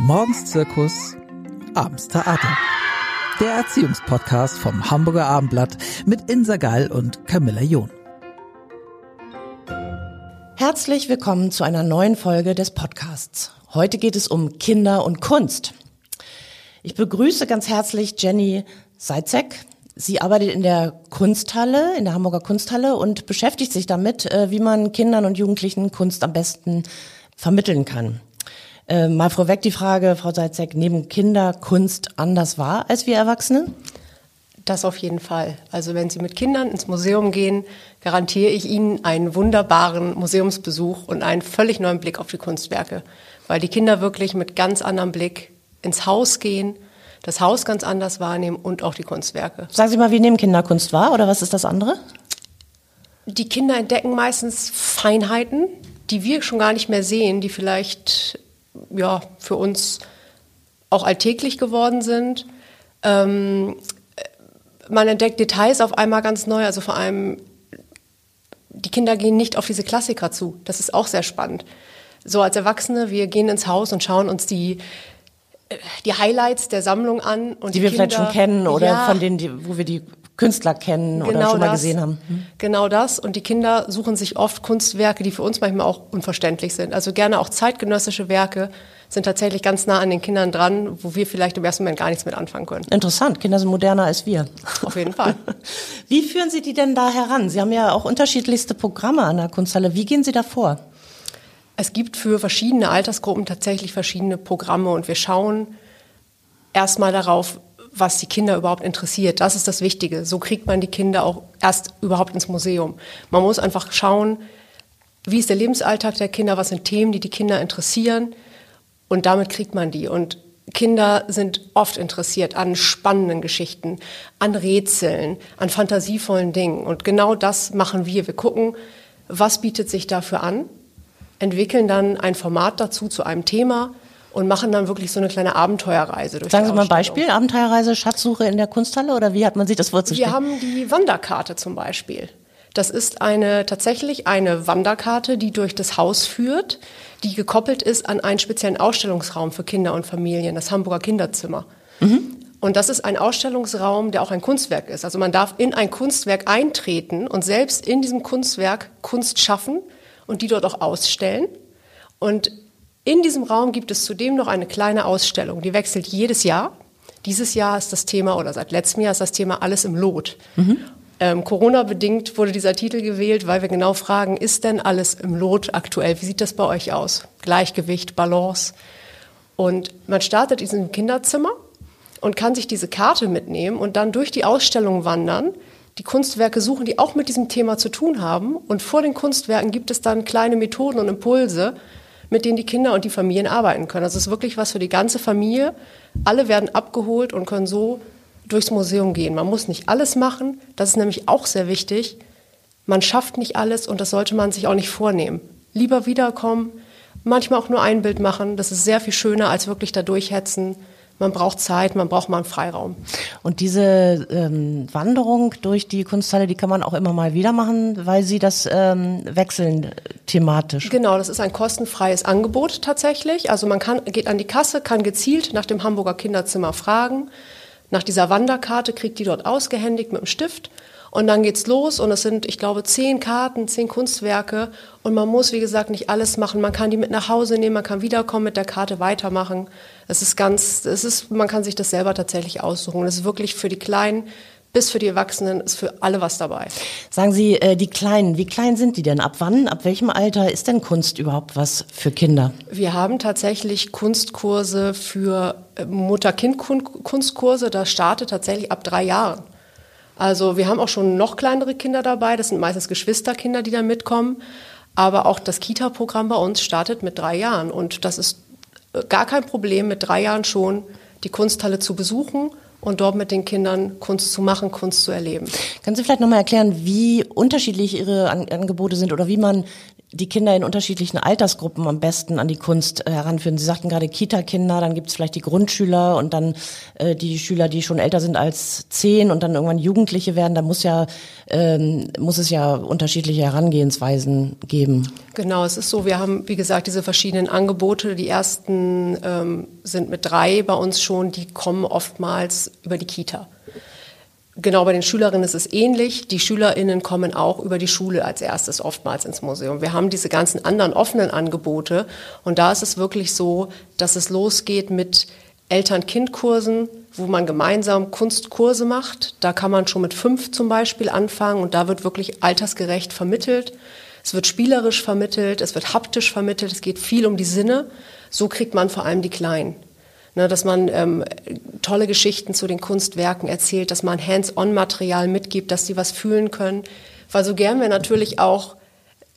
Morgens Zirkus, abends Theater. Der Erziehungspodcast vom Hamburger Abendblatt mit Insa Gall und Camilla John. Herzlich willkommen zu einer neuen Folge des Podcasts. Heute geht es um Kinder und Kunst. Ich begrüße ganz herzlich Jenny Seitzek. Sie arbeitet in der Kunsthalle, in der Hamburger Kunsthalle und beschäftigt sich damit, äh, wie man Kindern und Jugendlichen Kunst am besten vermitteln kann. Äh, mal vorweg die Frage, Frau Seitzek, nehmen Kinder Kunst anders wahr als wir Erwachsene? Das auf jeden Fall. Also wenn Sie mit Kindern ins Museum gehen, garantiere ich Ihnen einen wunderbaren Museumsbesuch und einen völlig neuen Blick auf die Kunstwerke, weil die Kinder wirklich mit ganz anderem Blick ins Haus gehen, das Haus ganz anders wahrnehmen und auch die Kunstwerke. Sagen Sie mal, wie nehmen Kinder Kunst wahr oder was ist das andere? Die Kinder entdecken meistens Feinheiten, die wir schon gar nicht mehr sehen, die vielleicht ja, für uns auch alltäglich geworden sind. Ähm, man entdeckt Details auf einmal ganz neu, also vor allem die Kinder gehen nicht auf diese Klassiker zu. Das ist auch sehr spannend. So als Erwachsene, wir gehen ins Haus und schauen uns die die Highlights der Sammlung an und die, die wir Kinder, vielleicht schon kennen oder ja, von denen, die, wo wir die Künstler kennen genau oder schon mal gesehen haben. Hm. Genau das. Und die Kinder suchen sich oft Kunstwerke, die für uns manchmal auch unverständlich sind. Also gerne auch zeitgenössische Werke sind tatsächlich ganz nah an den Kindern dran, wo wir vielleicht im ersten Moment gar nichts mit anfangen können. Interessant. Kinder sind moderner als wir. Auf jeden Fall. Wie führen Sie die denn da heran? Sie haben ja auch unterschiedlichste Programme an der Kunsthalle. Wie gehen Sie da vor? Es gibt für verschiedene Altersgruppen tatsächlich verschiedene Programme und wir schauen erstmal darauf, was die Kinder überhaupt interessiert. Das ist das Wichtige. So kriegt man die Kinder auch erst überhaupt ins Museum. Man muss einfach schauen, wie ist der Lebensalltag der Kinder, was sind Themen, die die Kinder interessieren und damit kriegt man die. Und Kinder sind oft interessiert an spannenden Geschichten, an Rätseln, an fantasievollen Dingen. Und genau das machen wir. Wir gucken, was bietet sich dafür an, entwickeln dann ein Format dazu zu einem Thema und machen dann wirklich so eine kleine Abenteuerreise durch Sagen Sie mal ein Beispiel, Abenteuerreise, Schatzsuche in der Kunsthalle oder wie hat man sich das vorzustellen? Wir haben die Wanderkarte zum Beispiel. Das ist eine tatsächlich eine Wanderkarte, die durch das Haus führt, die gekoppelt ist an einen speziellen Ausstellungsraum für Kinder und Familien, das Hamburger Kinderzimmer. Mhm. Und das ist ein Ausstellungsraum, der auch ein Kunstwerk ist. Also man darf in ein Kunstwerk eintreten und selbst in diesem Kunstwerk Kunst schaffen und die dort auch ausstellen. Und in diesem Raum gibt es zudem noch eine kleine Ausstellung, die wechselt jedes Jahr. Dieses Jahr ist das Thema, oder seit letztem Jahr ist das Thema Alles im Lot. Mhm. Ähm, Corona-bedingt wurde dieser Titel gewählt, weil wir genau fragen, ist denn alles im Lot aktuell? Wie sieht das bei euch aus? Gleichgewicht, Balance. Und man startet in diesem Kinderzimmer und kann sich diese Karte mitnehmen und dann durch die Ausstellung wandern, die Kunstwerke suchen, die auch mit diesem Thema zu tun haben. Und vor den Kunstwerken gibt es dann kleine Methoden und Impulse, mit denen die Kinder und die Familien arbeiten können. Das ist wirklich was für die ganze Familie. Alle werden abgeholt und können so durchs Museum gehen. Man muss nicht alles machen. Das ist nämlich auch sehr wichtig. Man schafft nicht alles und das sollte man sich auch nicht vornehmen. Lieber wiederkommen, manchmal auch nur ein Bild machen. Das ist sehr viel schöner als wirklich da durchhetzen man braucht Zeit, man braucht mal einen Freiraum. Und diese ähm, Wanderung durch die Kunsthalle, die kann man auch immer mal wieder machen, weil sie das ähm, wechseln thematisch. Genau, das ist ein kostenfreies Angebot tatsächlich. Also man kann, geht an die Kasse, kann gezielt nach dem Hamburger Kinderzimmer fragen. Nach dieser Wanderkarte kriegt die dort ausgehändigt mit dem Stift und dann geht's los und es sind, ich glaube, zehn Karten, zehn Kunstwerke und man muss, wie gesagt, nicht alles machen. Man kann die mit nach Hause nehmen, man kann wiederkommen, mit der Karte weitermachen. Es ist ganz, es ist, man kann sich das selber tatsächlich aussuchen. Es ist wirklich für die Kleinen bis für die Erwachsenen ist für alle was dabei. Sagen Sie, äh, die Kleinen, wie klein sind die denn? Ab wann, ab welchem Alter ist denn Kunst überhaupt was für Kinder? Wir haben tatsächlich Kunstkurse für äh, Mutter-Kind-Kunstkurse. Das startet tatsächlich ab drei Jahren. Also wir haben auch schon noch kleinere Kinder dabei, das sind meistens Geschwisterkinder, die da mitkommen. Aber auch das Kita-Programm bei uns startet mit drei Jahren. Und das ist äh, gar kein Problem, mit drei Jahren schon die Kunsthalle zu besuchen und dort mit den Kindern Kunst zu machen, Kunst zu erleben. Können Sie vielleicht nochmal erklären, wie unterschiedlich Ihre Angebote sind oder wie man die Kinder in unterschiedlichen Altersgruppen am besten an die Kunst äh, heranführen. Sie sagten gerade Kita-Kinder, dann gibt es vielleicht die Grundschüler und dann äh, die Schüler, die schon älter sind als zehn und dann irgendwann Jugendliche werden. Da muss ja ähm, muss es ja unterschiedliche Herangehensweisen geben. Genau, es ist so. Wir haben wie gesagt diese verschiedenen Angebote. Die ersten ähm, sind mit drei bei uns schon. Die kommen oftmals über die Kita. Genau, bei den Schülerinnen ist es ähnlich. Die SchülerInnen kommen auch über die Schule als erstes oftmals ins Museum. Wir haben diese ganzen anderen offenen Angebote und da ist es wirklich so, dass es losgeht mit Eltern-Kind-Kursen, wo man gemeinsam Kunstkurse macht. Da kann man schon mit fünf zum Beispiel anfangen und da wird wirklich altersgerecht vermittelt. Es wird spielerisch vermittelt, es wird haptisch vermittelt, es geht viel um die Sinne. So kriegt man vor allem die Kleinen. Ne, dass man ähm, tolle Geschichten zu den Kunstwerken erzählt, dass man Hands-on-Material mitgibt, dass sie was fühlen können. Weil so gern wir natürlich auch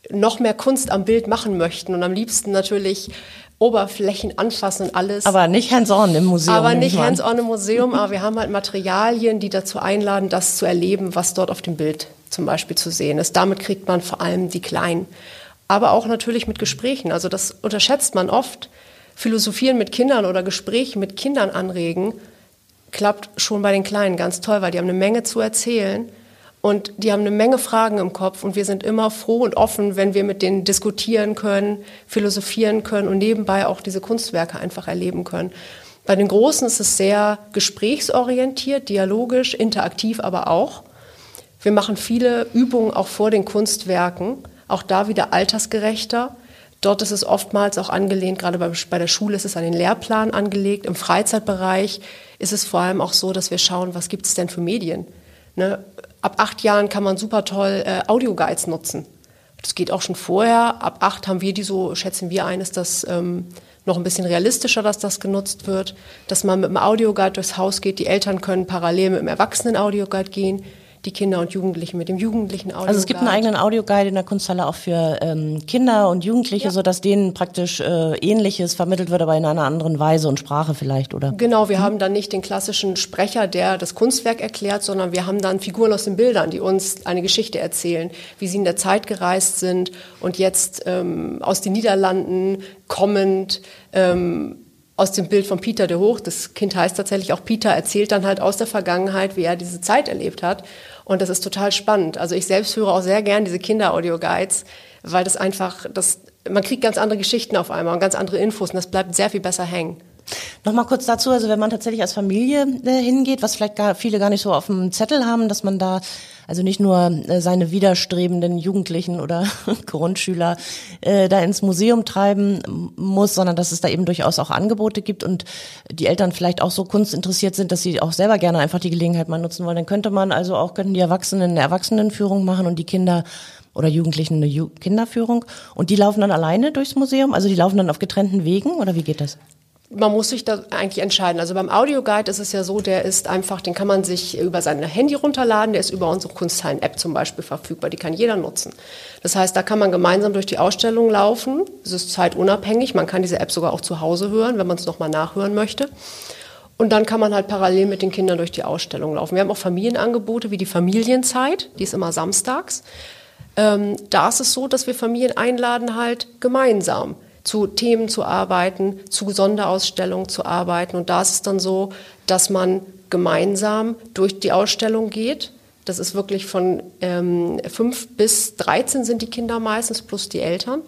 noch mehr Kunst am Bild machen möchten und am liebsten natürlich Oberflächen anfassen und alles. Aber nicht hands-on im Museum. Aber nicht hands-on im Museum, aber wir haben halt Materialien, die dazu einladen, das zu erleben, was dort auf dem Bild zum Beispiel zu sehen ist. Damit kriegt man vor allem die Kleinen. Aber auch natürlich mit Gesprächen. Also das unterschätzt man oft Philosophieren mit Kindern oder Gespräche mit Kindern anregen, klappt schon bei den Kleinen ganz toll, weil die haben eine Menge zu erzählen und die haben eine Menge Fragen im Kopf und wir sind immer froh und offen, wenn wir mit denen diskutieren können, philosophieren können und nebenbei auch diese Kunstwerke einfach erleben können. Bei den Großen ist es sehr gesprächsorientiert, dialogisch, interaktiv aber auch. Wir machen viele Übungen auch vor den Kunstwerken, auch da wieder altersgerechter. Dort ist es oftmals auch angelehnt, gerade bei, der Schule ist es an den Lehrplan angelegt. Im Freizeitbereich ist es vor allem auch so, dass wir schauen, was gibt es denn für Medien. Ne? Ab acht Jahren kann man super toll äh, Audioguides nutzen. Das geht auch schon vorher. Ab acht haben wir die so, schätzen wir ein, ist das ähm, noch ein bisschen realistischer, dass das genutzt wird, dass man mit dem Audioguide durchs Haus geht. Die Eltern können parallel mit dem Erwachsenen-Audioguide gehen die Kinder und Jugendlichen mit dem jugendlichen Audioguide. Also es gibt einen eigenen Audioguide in der Kunsthalle auch für ähm, Kinder und Jugendliche, ja. sodass denen praktisch äh, Ähnliches vermittelt wird, aber in einer anderen Weise und Sprache vielleicht, oder? Genau, wir hm. haben dann nicht den klassischen Sprecher, der das Kunstwerk erklärt, sondern wir haben dann Figuren aus den Bildern, die uns eine Geschichte erzählen, wie sie in der Zeit gereist sind und jetzt ähm, aus den Niederlanden kommend ähm, aus dem Bild von Peter de Hoch, das Kind heißt tatsächlich auch Peter, erzählt dann halt aus der Vergangenheit, wie er diese Zeit erlebt hat. Und das ist total spannend. Also ich selbst höre auch sehr gern diese Kinder-Audio-Guides, weil das einfach, das, man kriegt ganz andere Geschichten auf einmal und ganz andere Infos und das bleibt sehr viel besser hängen. Nochmal kurz dazu, also wenn man tatsächlich als Familie äh, hingeht, was vielleicht gar, viele gar nicht so auf dem Zettel haben, dass man da also nicht nur äh, seine widerstrebenden Jugendlichen oder Grundschüler äh, da ins Museum treiben muss, sondern dass es da eben durchaus auch Angebote gibt und die Eltern vielleicht auch so kunstinteressiert sind, dass sie auch selber gerne einfach die Gelegenheit mal nutzen wollen. Dann könnte man also auch, könnten die Erwachsenen eine Erwachsenenführung machen und die Kinder oder Jugendlichen eine Ju Kinderführung. Und die laufen dann alleine durchs Museum? Also die laufen dann auf getrennten Wegen oder wie geht das? Man muss sich da eigentlich entscheiden. Also beim Audioguide ist es ja so, der ist einfach, den kann man sich über sein Handy runterladen, der ist über unsere Kunsthallen-App zum Beispiel verfügbar, die kann jeder nutzen. Das heißt, da kann man gemeinsam durch die Ausstellung laufen, es ist zeitunabhängig, man kann diese App sogar auch zu Hause hören, wenn man es nochmal nachhören möchte. Und dann kann man halt parallel mit den Kindern durch die Ausstellung laufen. Wir haben auch Familienangebote wie die Familienzeit, die ist immer samstags. Ähm, da ist es so, dass wir Familien einladen halt gemeinsam zu Themen zu arbeiten, zu Sonderausstellungen zu arbeiten. Und da ist es dann so, dass man gemeinsam durch die Ausstellung geht. Das ist wirklich von ähm, 5 bis 13 sind die Kinder meistens plus die Eltern.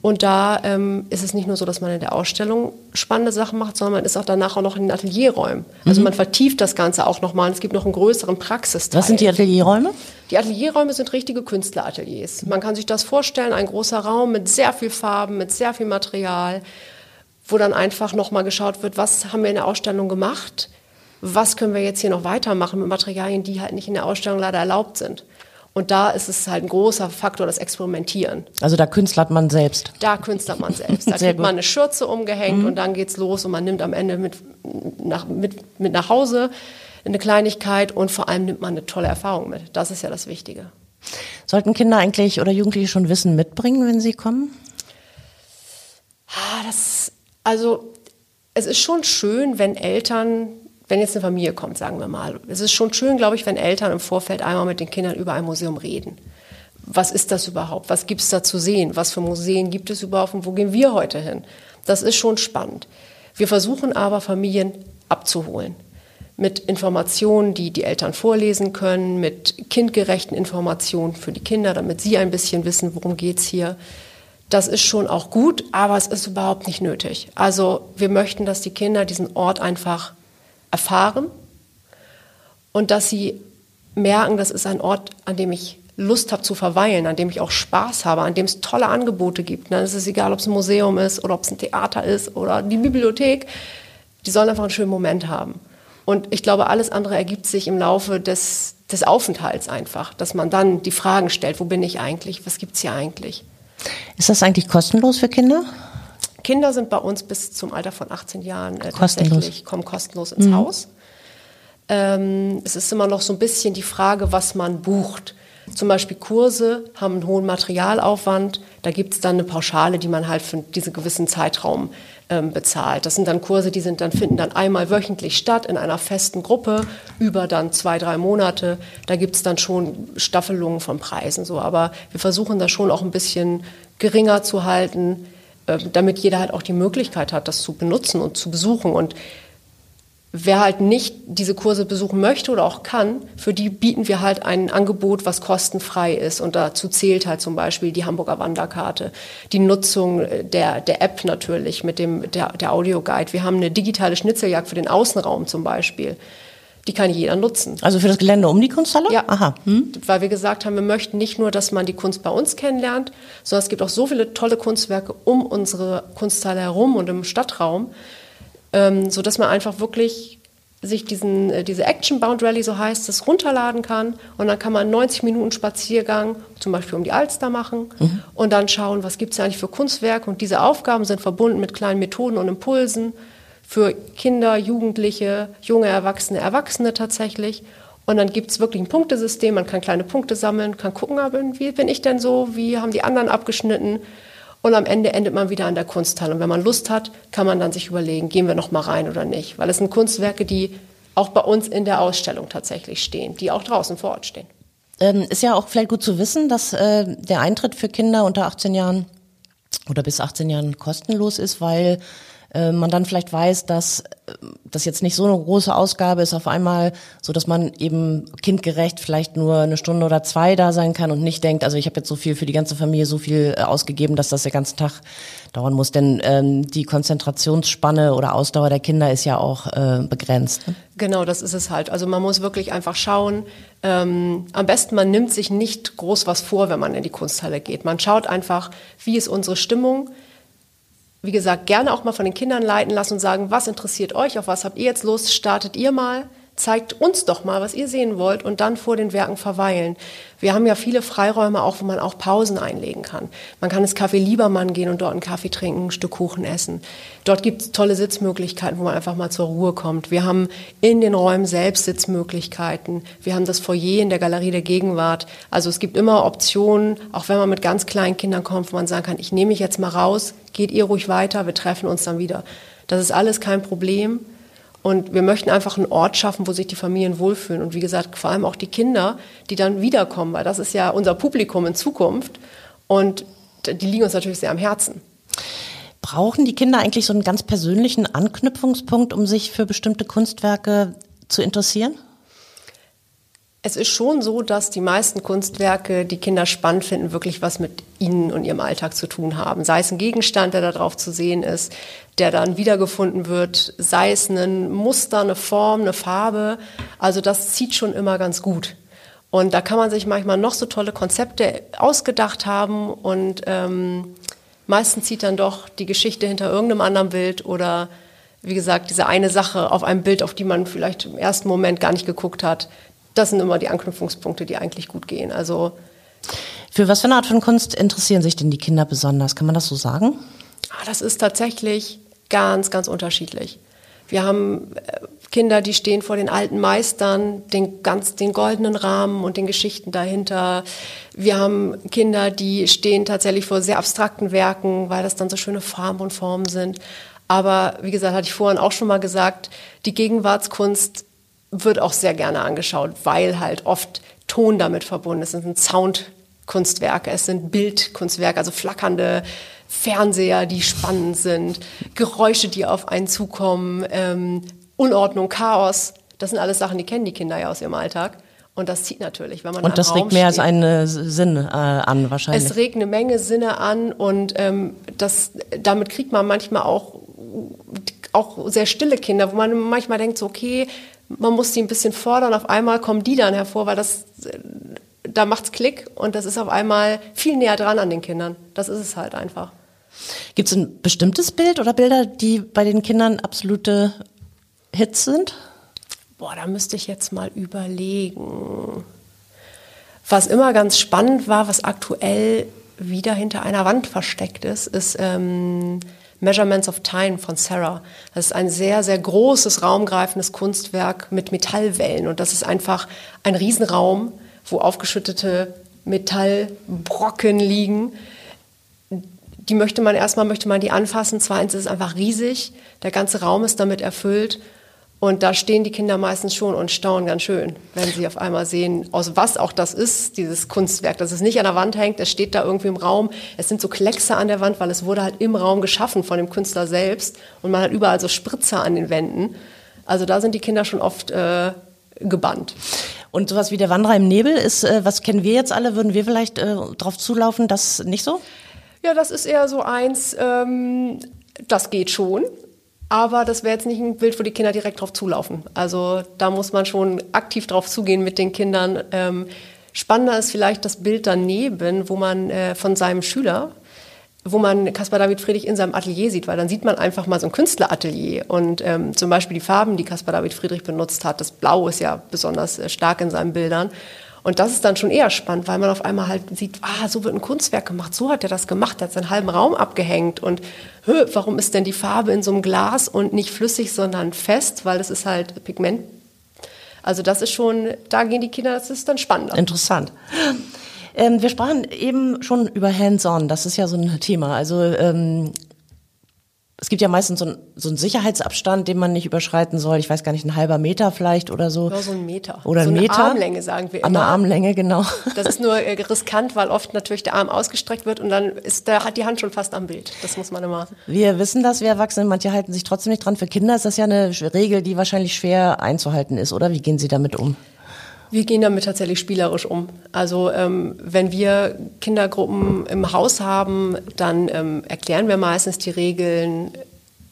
Und da ähm, ist es nicht nur so, dass man in der Ausstellung spannende Sachen macht, sondern man ist auch danach auch noch in den Atelierräumen. Also mhm. man vertieft das Ganze auch nochmal. Es gibt noch einen größeren Praxisteil. Was sind die Atelierräume? Die Atelierräume sind richtige Künstlerateliers. Man kann sich das vorstellen, ein großer Raum mit sehr viel Farben, mit sehr viel Material, wo dann einfach nochmal geschaut wird, was haben wir in der Ausstellung gemacht, was können wir jetzt hier noch weitermachen mit Materialien, die halt nicht in der Ausstellung leider erlaubt sind. Und da ist es halt ein großer Faktor, das Experimentieren. Also da künstlert man selbst. Da künstlert man selbst. Da kriegt man eine Schürze umgehängt mhm. und dann geht's los und man nimmt am Ende mit nach, mit, mit nach Hause eine Kleinigkeit und vor allem nimmt man eine tolle Erfahrung mit. Das ist ja das Wichtige. Sollten Kinder eigentlich oder Jugendliche schon Wissen mitbringen, wenn sie kommen? Ah, das, also es ist schon schön, wenn Eltern wenn jetzt eine Familie kommt, sagen wir mal, es ist schon schön, glaube ich, wenn Eltern im Vorfeld einmal mit den Kindern über ein Museum reden. Was ist das überhaupt? Was gibt es da zu sehen? Was für Museen gibt es überhaupt und wo gehen wir heute hin? Das ist schon spannend. Wir versuchen aber, Familien abzuholen mit Informationen, die die Eltern vorlesen können, mit kindgerechten Informationen für die Kinder, damit sie ein bisschen wissen, worum geht's hier. Das ist schon auch gut, aber es ist überhaupt nicht nötig. Also wir möchten, dass die Kinder diesen Ort einfach erfahren und dass sie merken, das ist ein Ort, an dem ich Lust habe zu verweilen, an dem ich auch Spaß habe, an dem es tolle Angebote gibt. Dann ist es egal, ob es ein Museum ist oder ob es ein Theater ist oder die Bibliothek. Die sollen einfach einen schönen Moment haben. Und ich glaube, alles andere ergibt sich im Laufe des, des Aufenthalts einfach, dass man dann die Fragen stellt, wo bin ich eigentlich, was gibt es hier eigentlich. Ist das eigentlich kostenlos für Kinder? Kinder sind bei uns bis zum Alter von 18 Jahren äh, tatsächlich, kommen kostenlos ins mhm. Haus. Ähm, es ist immer noch so ein bisschen die Frage, was man bucht. Zum Beispiel Kurse haben einen hohen Materialaufwand. Da gibt es dann eine Pauschale, die man halt für diesen gewissen Zeitraum ähm, bezahlt. Das sind dann Kurse, die sind dann, finden dann einmal wöchentlich statt in einer festen Gruppe über dann zwei, drei Monate. Da gibt es dann schon Staffelungen von Preisen so. Aber wir versuchen das schon auch ein bisschen geringer zu halten, äh, damit jeder halt auch die Möglichkeit hat, das zu benutzen und zu besuchen. Und Wer halt nicht diese Kurse besuchen möchte oder auch kann, für die bieten wir halt ein Angebot, was kostenfrei ist. Und dazu zählt halt zum Beispiel die Hamburger Wanderkarte, die Nutzung der, der App natürlich mit dem, der, der Audioguide. Wir haben eine digitale Schnitzeljagd für den Außenraum zum Beispiel. Die kann jeder nutzen. Also für das Gelände um die Kunsthalle? Ja. Aha. Hm. Weil wir gesagt haben, wir möchten nicht nur, dass man die Kunst bei uns kennenlernt, sondern es gibt auch so viele tolle Kunstwerke um unsere Kunsthalle herum und im Stadtraum ähm, so dass man einfach wirklich sich diesen, äh, diese Action Bound Rally, so heißt es, runterladen kann und dann kann man 90 Minuten Spaziergang zum Beispiel um die Alster machen mhm. und dann schauen, was gibt es eigentlich für Kunstwerke und diese Aufgaben sind verbunden mit kleinen Methoden und Impulsen für Kinder, Jugendliche, junge Erwachsene, Erwachsene tatsächlich und dann gibt es wirklich ein Punktesystem, man kann kleine Punkte sammeln, kann gucken, wie bin ich denn so, wie haben die anderen abgeschnitten und am Ende endet man wieder an der Kunsthalle. Und wenn man Lust hat, kann man dann sich überlegen, gehen wir noch mal rein oder nicht. Weil es sind Kunstwerke, die auch bei uns in der Ausstellung tatsächlich stehen, die auch draußen vor Ort stehen. Ähm, ist ja auch vielleicht gut zu wissen, dass äh, der Eintritt für Kinder unter 18 Jahren oder bis 18 Jahren kostenlos ist, weil äh, man dann vielleicht weiß, dass äh, das jetzt nicht so eine große Ausgabe ist auf einmal, so dass man eben kindgerecht vielleicht nur eine Stunde oder zwei da sein kann und nicht denkt, also ich habe jetzt so viel für die ganze Familie so viel äh, ausgegeben, dass das den ganzen Tag dauern muss. Denn ähm, die Konzentrationsspanne oder Ausdauer der Kinder ist ja auch äh, begrenzt. Ne? Genau, das ist es halt. Also man muss wirklich einfach schauen. Ähm, am besten man nimmt sich nicht groß was vor, wenn man in die Kunsthalle geht. Man schaut einfach, wie ist unsere Stimmung wie gesagt, gerne auch mal von den Kindern leiten lassen und sagen, was interessiert euch, auf was habt ihr jetzt Lust, startet ihr mal, zeigt uns doch mal, was ihr sehen wollt und dann vor den Werken verweilen. Wir haben ja viele Freiräume auch, wo man auch Pausen einlegen kann. Man kann ins Café Liebermann gehen und dort einen Kaffee trinken, ein Stück Kuchen essen. Dort gibt es tolle Sitzmöglichkeiten, wo man einfach mal zur Ruhe kommt. Wir haben in den Räumen selbst Sitzmöglichkeiten. Wir haben das Foyer in der Galerie der Gegenwart. Also es gibt immer Optionen, auch wenn man mit ganz kleinen Kindern kommt, wo man sagen kann, ich nehme mich jetzt mal raus, geht ihr ruhig weiter, wir treffen uns dann wieder. Das ist alles kein Problem. Und wir möchten einfach einen Ort schaffen, wo sich die Familien wohlfühlen. Und wie gesagt, vor allem auch die Kinder, die dann wiederkommen, weil das ist ja unser Publikum in Zukunft. Und die liegen uns natürlich sehr am Herzen. Brauchen die Kinder eigentlich so einen ganz persönlichen Anknüpfungspunkt, um sich für bestimmte Kunstwerke zu interessieren? Es ist schon so, dass die meisten Kunstwerke, die Kinder spannend finden, wirklich was mit ihnen und ihrem Alltag zu tun haben. Sei es ein Gegenstand, der da drauf zu sehen ist, der dann wiedergefunden wird, sei es ein Muster, eine Form, eine Farbe. Also das zieht schon immer ganz gut. Und da kann man sich manchmal noch so tolle Konzepte ausgedacht haben und ähm, meistens zieht dann doch die Geschichte hinter irgendeinem anderen Bild oder wie gesagt, diese eine Sache auf einem Bild, auf die man vielleicht im ersten Moment gar nicht geguckt hat, das sind immer die Anknüpfungspunkte, die eigentlich gut gehen. Also für was für eine Art von Kunst interessieren sich denn die Kinder besonders? Kann man das so sagen? Ah, das ist tatsächlich ganz, ganz unterschiedlich. Wir haben äh, Kinder, die stehen vor den alten Meistern, den ganz, den goldenen Rahmen und den Geschichten dahinter. Wir haben Kinder, die stehen tatsächlich vor sehr abstrakten Werken, weil das dann so schöne Farben und Formen sind. Aber wie gesagt, hatte ich vorhin auch schon mal gesagt, die Gegenwartskunst wird auch sehr gerne angeschaut, weil halt oft Ton damit verbunden ist. Es sind Soundkunstwerke, es sind Bildkunstwerke, also flackernde Fernseher, die spannend sind, Geräusche, die auf einen zukommen, ähm, Unordnung, Chaos. Das sind alles Sachen, die kennen die Kinder ja aus ihrem Alltag. Und das zieht natürlich, wenn man Und das Raum regt mehr als einen Sinn äh, an, wahrscheinlich. Es regt eine Menge Sinne an und ähm, das, damit kriegt man manchmal auch, auch sehr stille Kinder, wo man manchmal denkt, so, okay, man muss sie ein bisschen fordern, auf einmal kommen die dann hervor, weil das, äh, da macht's Klick und das ist auf einmal viel näher dran an den Kindern. Das ist es halt einfach. Gibt es ein bestimmtes Bild oder Bilder, die bei den Kindern absolute Hits sind? Boah, da müsste ich jetzt mal überlegen. Was immer ganz spannend war, was aktuell wieder hinter einer Wand versteckt ist, ist ähm, Measurements of Time von Sarah. Das ist ein sehr, sehr großes, raumgreifendes Kunstwerk mit Metallwellen. Und das ist einfach ein Riesenraum, wo aufgeschüttete Metallbrocken liegen. Die möchte man erstmal, möchte man die anfassen. Zweitens ist es einfach riesig. Der ganze Raum ist damit erfüllt. Und da stehen die Kinder meistens schon und staunen ganz schön, wenn sie auf einmal sehen, aus was auch das ist, dieses Kunstwerk. Dass es nicht an der Wand hängt, es steht da irgendwie im Raum. Es sind so Kleckse an der Wand, weil es wurde halt im Raum geschaffen von dem Künstler selbst. Und man hat überall so Spritzer an den Wänden. Also da sind die Kinder schon oft äh, gebannt. Und sowas wie der Wanderer im Nebel ist, äh, was kennen wir jetzt alle? Würden wir vielleicht äh, drauf zulaufen? Das nicht so? Ja, das ist eher so eins, ähm, das geht schon. Aber das wäre jetzt nicht ein Bild, wo die Kinder direkt drauf zulaufen. Also da muss man schon aktiv drauf zugehen mit den Kindern. Ähm, spannender ist vielleicht das Bild daneben, wo man äh, von seinem Schüler, wo man Caspar David Friedrich in seinem Atelier sieht, weil dann sieht man einfach mal so ein Künstleratelier und ähm, zum Beispiel die Farben, die Caspar David Friedrich benutzt hat. Das Blau ist ja besonders äh, stark in seinen Bildern. Und das ist dann schon eher spannend, weil man auf einmal halt sieht, ah, so wird ein Kunstwerk gemacht, so hat er das gemacht, er hat seinen halben Raum abgehängt und hö, warum ist denn die Farbe in so einem Glas und nicht flüssig, sondern fest, weil das ist halt Pigment. Also das ist schon, da gehen die Kinder, das ist dann spannender. Interessant. Ähm, wir sprachen eben schon über Hands-on, das ist ja so ein Thema. Also ähm, es gibt ja meistens so, ein, so einen Sicherheitsabstand, den man nicht überschreiten soll. Ich weiß gar nicht, ein halber Meter vielleicht oder so. Oder so ein Meter. Oder so ein Meter. Eine Armlänge, sagen wir An immer. der Armlänge, genau. Das ist nur äh, riskant, weil oft natürlich der Arm ausgestreckt wird und dann ist der, hat die Hand schon fast am Bild. Das muss man immer. Wir wissen das, wir Erwachsene, manche halten sich trotzdem nicht dran. Für Kinder ist das ja eine Regel, die wahrscheinlich schwer einzuhalten ist, oder? Wie gehen Sie damit um? Wir gehen damit tatsächlich spielerisch um. Also ähm, wenn wir Kindergruppen im Haus haben, dann ähm, erklären wir meistens die Regeln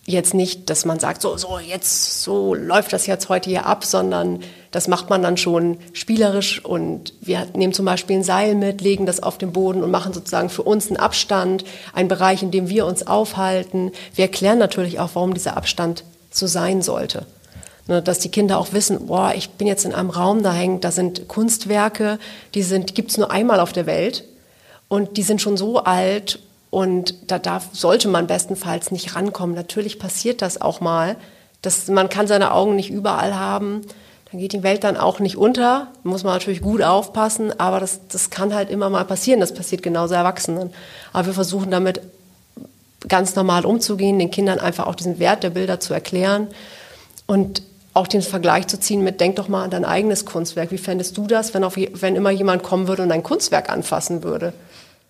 jetzt nicht, dass man sagt, so, so, jetzt, so läuft das jetzt heute hier ab, sondern das macht man dann schon spielerisch und wir nehmen zum Beispiel ein Seil mit, legen das auf den Boden und machen sozusagen für uns einen Abstand, einen Bereich, in dem wir uns aufhalten. Wir erklären natürlich auch, warum dieser Abstand so sein sollte. Ne, dass die Kinder auch wissen, boah, ich bin jetzt in einem Raum, da hängt, da sind Kunstwerke, die sind, gibt's nur einmal auf der Welt und die sind schon so alt und da darf, sollte man bestenfalls nicht rankommen. Natürlich passiert das auch mal. dass man kann seine Augen nicht überall haben. Dann geht die Welt dann auch nicht unter. Muss man natürlich gut aufpassen, aber das, das kann halt immer mal passieren. Das passiert genauso Erwachsenen. Aber wir versuchen damit ganz normal umzugehen, den Kindern einfach auch diesen Wert der Bilder zu erklären und auch den Vergleich zu ziehen mit, denk doch mal an dein eigenes Kunstwerk. Wie fändest du das, wenn, auf, wenn immer jemand kommen würde und dein Kunstwerk anfassen würde?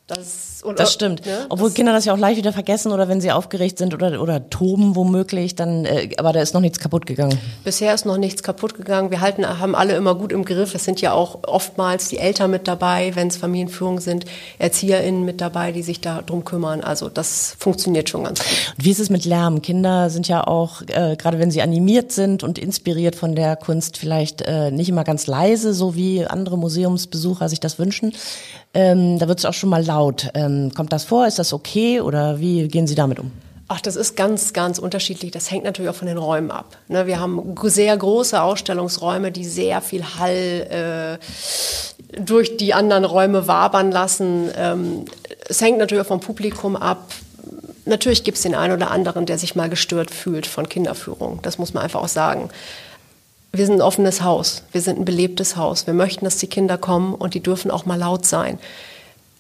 Das, und, das stimmt. Ne? Obwohl das Kinder das ja auch leicht wieder vergessen oder wenn sie aufgeregt sind oder, oder toben womöglich, dann, äh, aber da ist noch nichts kaputt gegangen. Bisher ist noch nichts kaputt gegangen. Wir halten, haben alle immer gut im Griff. Es sind ja auch oftmals die Eltern mit dabei, wenn es Familienführungen sind, ErzieherInnen mit dabei, die sich darum kümmern. Also das funktioniert schon ganz gut. Und wie ist es mit Lärm? Kinder sind ja auch, äh, gerade wenn sie animiert sind und inspiriert von der Kunst, vielleicht äh, nicht immer ganz leise, so wie andere Museumsbesucher sich das wünschen. Ähm, da wird es auch schon mal laut. Ähm, kommt das vor? Ist das okay oder wie gehen Sie damit um? Ach, das ist ganz, ganz unterschiedlich. Das hängt natürlich auch von den Räumen ab. Ne, wir haben sehr große Ausstellungsräume, die sehr viel Hall äh, durch die anderen Räume wabern lassen. Ähm, es hängt natürlich auch vom Publikum ab. Natürlich gibt es den einen oder anderen, der sich mal gestört fühlt von Kinderführung. Das muss man einfach auch sagen wir sind ein offenes Haus, wir sind ein belebtes Haus. Wir möchten, dass die Kinder kommen und die dürfen auch mal laut sein.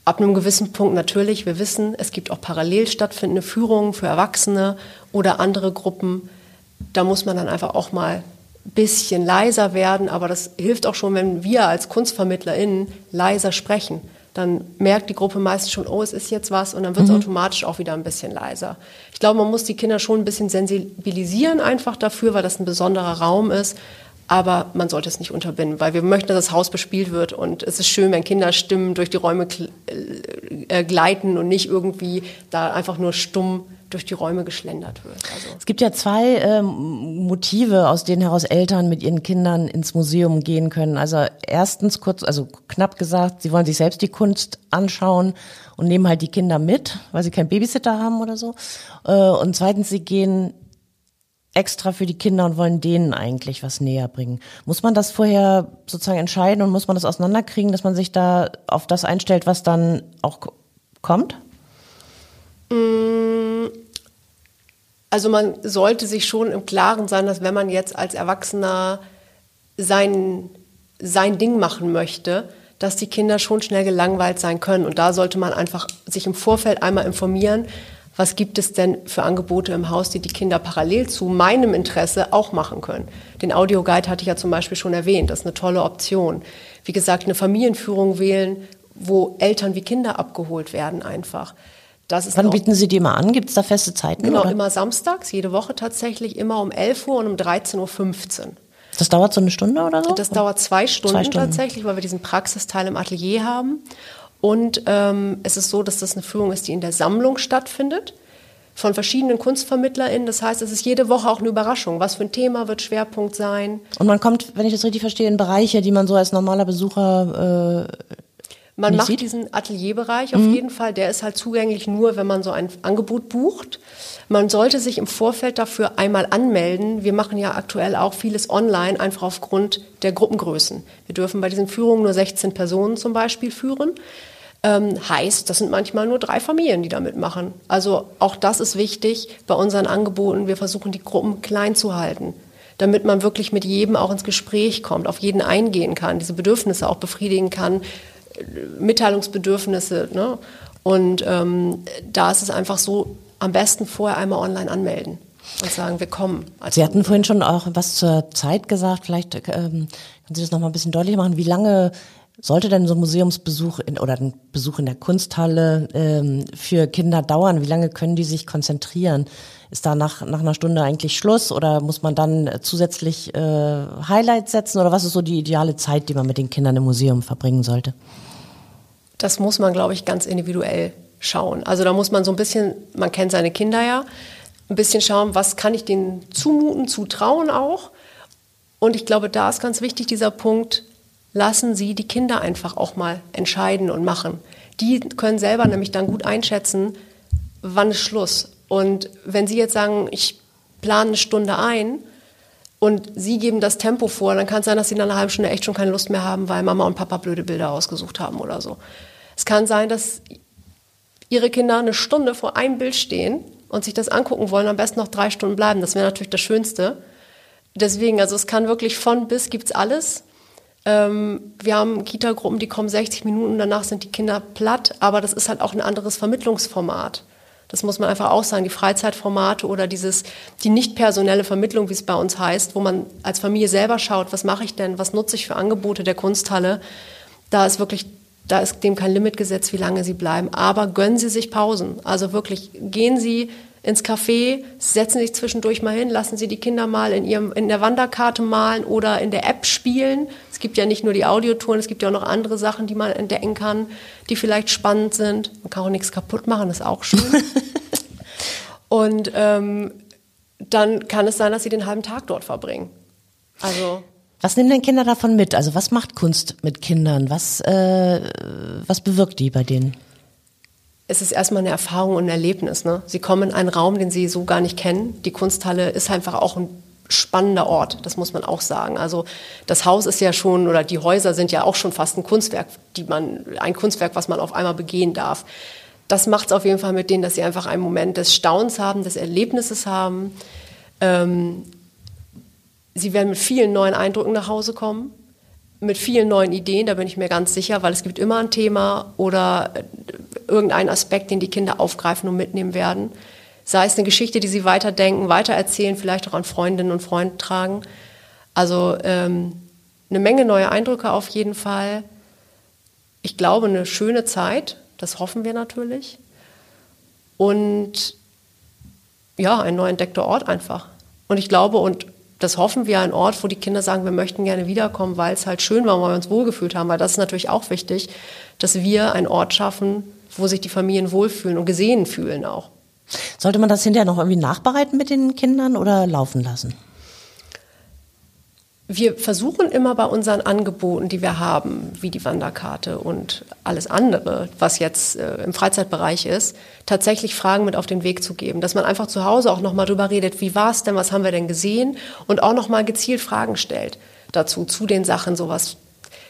Ab einem gewissen Punkt natürlich, wir wissen, es gibt auch parallel stattfindende Führungen für Erwachsene oder andere Gruppen. Da muss man dann einfach auch mal ein bisschen leiser werden, aber das hilft auch schon, wenn wir als KunstvermittlerInnen leiser sprechen. Dann merkt die Gruppe meistens schon, oh, es ist jetzt was und dann wird es mhm. automatisch auch wieder ein bisschen leiser. Ich glaube, man muss die Kinder schon ein bisschen sensibilisieren einfach dafür, weil das ein besonderer Raum ist aber man sollte es nicht unterbinden, weil wir möchten, dass das Haus bespielt wird und es ist schön, wenn Kinderstimmen durch die Räume äh, gleiten und nicht irgendwie da einfach nur stumm durch die Räume geschlendert wird. Also es gibt ja zwei ähm, Motive, aus denen heraus Eltern mit ihren Kindern ins Museum gehen können. Also erstens kurz, also knapp gesagt, sie wollen sich selbst die Kunst anschauen und nehmen halt die Kinder mit, weil sie keinen Babysitter haben oder so. Äh, und zweitens, sie gehen extra für die Kinder und wollen denen eigentlich was näher bringen. Muss man das vorher sozusagen entscheiden und muss man das auseinanderkriegen, dass man sich da auf das einstellt, was dann auch kommt? Mm, also man sollte sich schon im Klaren sein, dass wenn man jetzt als Erwachsener sein, sein Ding machen möchte, dass die Kinder schon schnell gelangweilt sein können. Und da sollte man einfach sich im Vorfeld einmal informieren, was gibt es denn für Angebote im Haus, die die Kinder parallel zu meinem Interesse auch machen können. Den Audioguide hatte ich ja zum Beispiel schon erwähnt, das ist eine tolle Option. Wie gesagt, eine Familienführung wählen, wo Eltern wie Kinder abgeholt werden einfach. Wann bieten Sie die mal an? Gibt es da feste Zeiten? Genau, oder? immer samstags, jede Woche tatsächlich, immer um 11 Uhr und um 13.15 Uhr. Das dauert so eine Stunde oder so? Das dauert zwei Stunden, zwei Stunden, tatsächlich, weil wir diesen Praxisteil im Atelier haben. Und ähm, es ist so, dass das eine Führung ist, die in der Sammlung stattfindet von verschiedenen KunstvermittlerInnen. Das heißt, es ist jede Woche auch eine Überraschung. Was für ein Thema wird Schwerpunkt sein? Und man kommt, wenn ich das richtig verstehe, in Bereiche, die man so als normaler Besucher äh, man macht sieht? diesen Atelierbereich auf mhm. jeden Fall. Der ist halt zugänglich nur, wenn man so ein Angebot bucht. Man sollte sich im Vorfeld dafür einmal anmelden. Wir machen ja aktuell auch vieles online, einfach aufgrund der Gruppengrößen. Wir dürfen bei diesen Führungen nur 16 Personen zum Beispiel führen. Ähm, heißt, das sind manchmal nur drei Familien, die da mitmachen. Also auch das ist wichtig bei unseren Angeboten. Wir versuchen die Gruppen klein zu halten, damit man wirklich mit jedem auch ins Gespräch kommt, auf jeden eingehen kann, diese Bedürfnisse auch befriedigen kann, Mitteilungsbedürfnisse. Ne? Und ähm, da ist es einfach so, am besten vorher einmal online anmelden und sagen, wir kommen. Sie hatten vorhin schon auch was zur Zeit gesagt. Vielleicht ähm, können Sie das noch mal ein bisschen deutlicher machen. Wie lange sollte denn so ein Museumsbesuch in, oder ein Besuch in der Kunsthalle ähm, für Kinder dauern? Wie lange können die sich konzentrieren? Ist da nach, nach einer Stunde eigentlich Schluss oder muss man dann zusätzlich äh, Highlights setzen oder was ist so die ideale Zeit, die man mit den Kindern im Museum verbringen sollte? Das muss man, glaube ich, ganz individuell schauen. Also da muss man so ein bisschen, man kennt seine Kinder ja, ein bisschen schauen, was kann ich denen zumuten, zutrauen auch. Und ich glaube, da ist ganz wichtig dieser Punkt, lassen Sie die Kinder einfach auch mal entscheiden und machen. Die können selber nämlich dann gut einschätzen, wann ist Schluss. Und wenn Sie jetzt sagen, ich plane eine Stunde ein und Sie geben das Tempo vor, dann kann es sein, dass Sie nach einer halben Stunde echt schon keine Lust mehr haben, weil Mama und Papa blöde Bilder ausgesucht haben oder so. Es kann sein, dass Ihre Kinder eine Stunde vor einem Bild stehen und sich das angucken wollen, am besten noch drei Stunden bleiben. Das wäre natürlich das Schönste. Deswegen, also es kann wirklich von bis gibt's alles. Ähm, wir haben Kita-Gruppen, die kommen 60 Minuten, danach sind die Kinder platt, aber das ist halt auch ein anderes Vermittlungsformat. Das muss man einfach auch sagen, die Freizeitformate oder dieses, die nicht personelle Vermittlung, wie es bei uns heißt, wo man als Familie selber schaut, was mache ich denn, was nutze ich für Angebote der Kunsthalle, da ist wirklich, da ist dem kein Limit gesetzt, wie lange sie bleiben. Aber gönnen Sie sich Pausen. Also wirklich, gehen Sie ins Café, setzen sich zwischendurch mal hin, lassen Sie die Kinder mal in, ihrem, in der Wanderkarte malen oder in der App spielen. Es gibt ja nicht nur die Audiotouren, es gibt ja auch noch andere Sachen, die man entdecken kann, die vielleicht spannend sind. Man kann auch nichts kaputt machen, das ist auch schön. Und ähm, dann kann es sein, dass Sie den halben Tag dort verbringen. Also was nehmen denn Kinder davon mit? Also was macht Kunst mit Kindern? Was, äh, was bewirkt die bei denen? es ist erstmal eine Erfahrung und ein Erlebnis. Ne? Sie kommen in einen Raum, den sie so gar nicht kennen. Die Kunsthalle ist einfach auch ein spannender Ort, das muss man auch sagen. Also das Haus ist ja schon, oder die Häuser sind ja auch schon fast ein Kunstwerk, die man, ein Kunstwerk, was man auf einmal begehen darf. Das macht es auf jeden Fall mit denen, dass sie einfach einen Moment des Staunens haben, des Erlebnisses haben. Ähm, sie werden mit vielen neuen Eindrücken nach Hause kommen. mit vielen neuen Ideen, da bin ich mir ganz sicher, weil es gibt immer ein Thema oder äh, irgendeinen Aspekt, den die Kinder aufgreifen und mitnehmen werden. Sei es eine Geschichte, die sie weiterdenken, weitererzählen, vielleicht auch an Freundinnen und Freunde tragen. Also ähm, eine Menge neue Eindrücke auf jeden Fall. Ich glaube, eine schöne Zeit, das hoffen wir natürlich. Und ja, ein neu entdeckter Ort einfach. Und ich glaube, und das hoffen wir, ein Ort, wo die Kinder sagen, wir möchten gerne wiederkommen, weil es halt schön war, weil wir uns wohlgefühlt haben. Weil das ist natürlich auch wichtig, dass wir einen Ort schaffen, wo sich die Familien wohlfühlen und gesehen fühlen auch. Sollte man das hinterher noch irgendwie nachbereiten mit den Kindern oder laufen lassen? Wir versuchen immer bei unseren Angeboten, die wir haben, wie die Wanderkarte und alles andere, was jetzt äh, im Freizeitbereich ist, tatsächlich Fragen mit auf den Weg zu geben, dass man einfach zu Hause auch nochmal drüber redet, wie war es denn, was haben wir denn gesehen und auch nochmal gezielt Fragen stellt dazu, zu den Sachen, sowas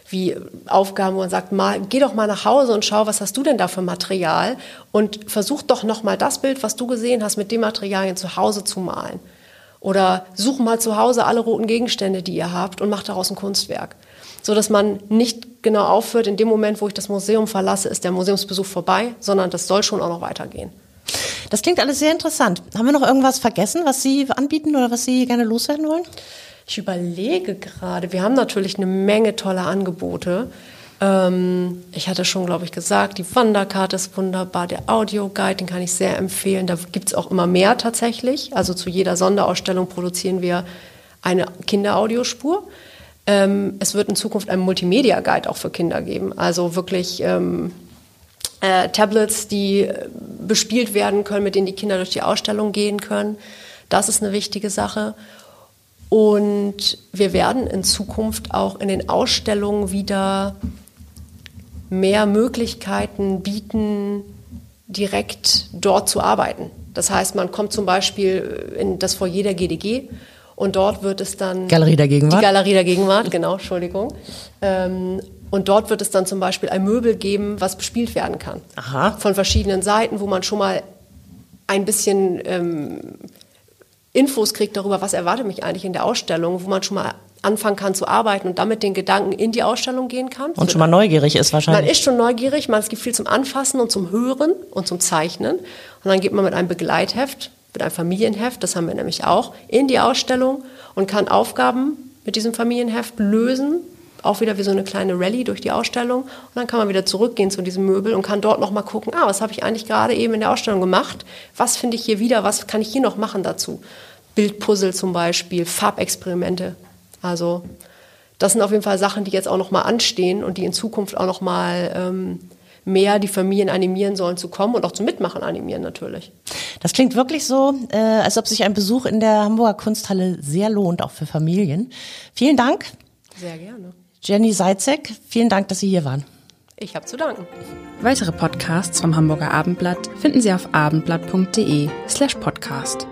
wie Aufgaben, wo man sagt, mal, geh doch mal nach Hause und schau, was hast du denn da für Material und versuch doch nochmal das Bild, was du gesehen hast, mit den Materialien zu Hause zu malen. Oder such mal zu Hause alle roten Gegenstände, die ihr habt und macht daraus ein Kunstwerk. So dass man nicht genau aufhört, in dem Moment, wo ich das Museum verlasse, ist der Museumsbesuch vorbei, sondern das soll schon auch noch weitergehen. Das klingt alles sehr interessant. Haben wir noch irgendwas vergessen, was Sie anbieten oder was Sie gerne loswerden wollen? Ich überlege gerade. Wir haben natürlich eine Menge toller Angebote. Ähm, ich hatte schon, glaube ich, gesagt, die Wanderkarte ist wunderbar, der Audioguide, den kann ich sehr empfehlen. Da gibt es auch immer mehr tatsächlich. Also zu jeder Sonderausstellung produzieren wir eine Kinderaudiospur. Ähm, es wird in Zukunft einen Multimedia-Guide auch für Kinder geben. Also wirklich ähm, äh, Tablets, die bespielt werden können, mit denen die Kinder durch die Ausstellung gehen können. Das ist eine wichtige Sache. Und wir werden in Zukunft auch in den Ausstellungen wieder mehr Möglichkeiten bieten, direkt dort zu arbeiten. Das heißt, man kommt zum Beispiel in das Foyer der GDG und dort wird es dann... Galerie der Gegenwart? Die Galerie der Gegenwart, genau, Entschuldigung. Ähm, und dort wird es dann zum Beispiel ein Möbel geben, was bespielt werden kann. Aha. Von verschiedenen Seiten, wo man schon mal ein bisschen ähm, Infos kriegt darüber, was erwartet mich eigentlich in der Ausstellung, wo man schon mal anfangen kann zu arbeiten und damit den Gedanken in die Ausstellung gehen kann. Und schon mal neugierig ist wahrscheinlich. Man ist schon neugierig, man, es gibt viel zum Anfassen und zum Hören und zum Zeichnen. Und dann geht man mit einem Begleitheft, mit einem Familienheft, das haben wir nämlich auch, in die Ausstellung und kann Aufgaben mit diesem Familienheft lösen. Auch wieder wie so eine kleine Rallye durch die Ausstellung. Und dann kann man wieder zurückgehen zu diesem Möbel und kann dort nochmal gucken, ah, was habe ich eigentlich gerade eben in der Ausstellung gemacht? Was finde ich hier wieder? Was kann ich hier noch machen dazu? Bildpuzzle zum Beispiel, Farbexperimente. Also das sind auf jeden Fall Sachen, die jetzt auch noch mal anstehen und die in Zukunft auch noch mal ähm, mehr die Familien animieren sollen zu kommen und auch zum Mitmachen animieren natürlich. Das klingt wirklich so, äh, als ob sich ein Besuch in der Hamburger Kunsthalle sehr lohnt, auch für Familien. Vielen Dank. Sehr gerne. Jenny Seitzek, vielen Dank, dass Sie hier waren. Ich habe zu danken. Weitere Podcasts vom Hamburger Abendblatt finden Sie auf abendblatt.de slash podcast.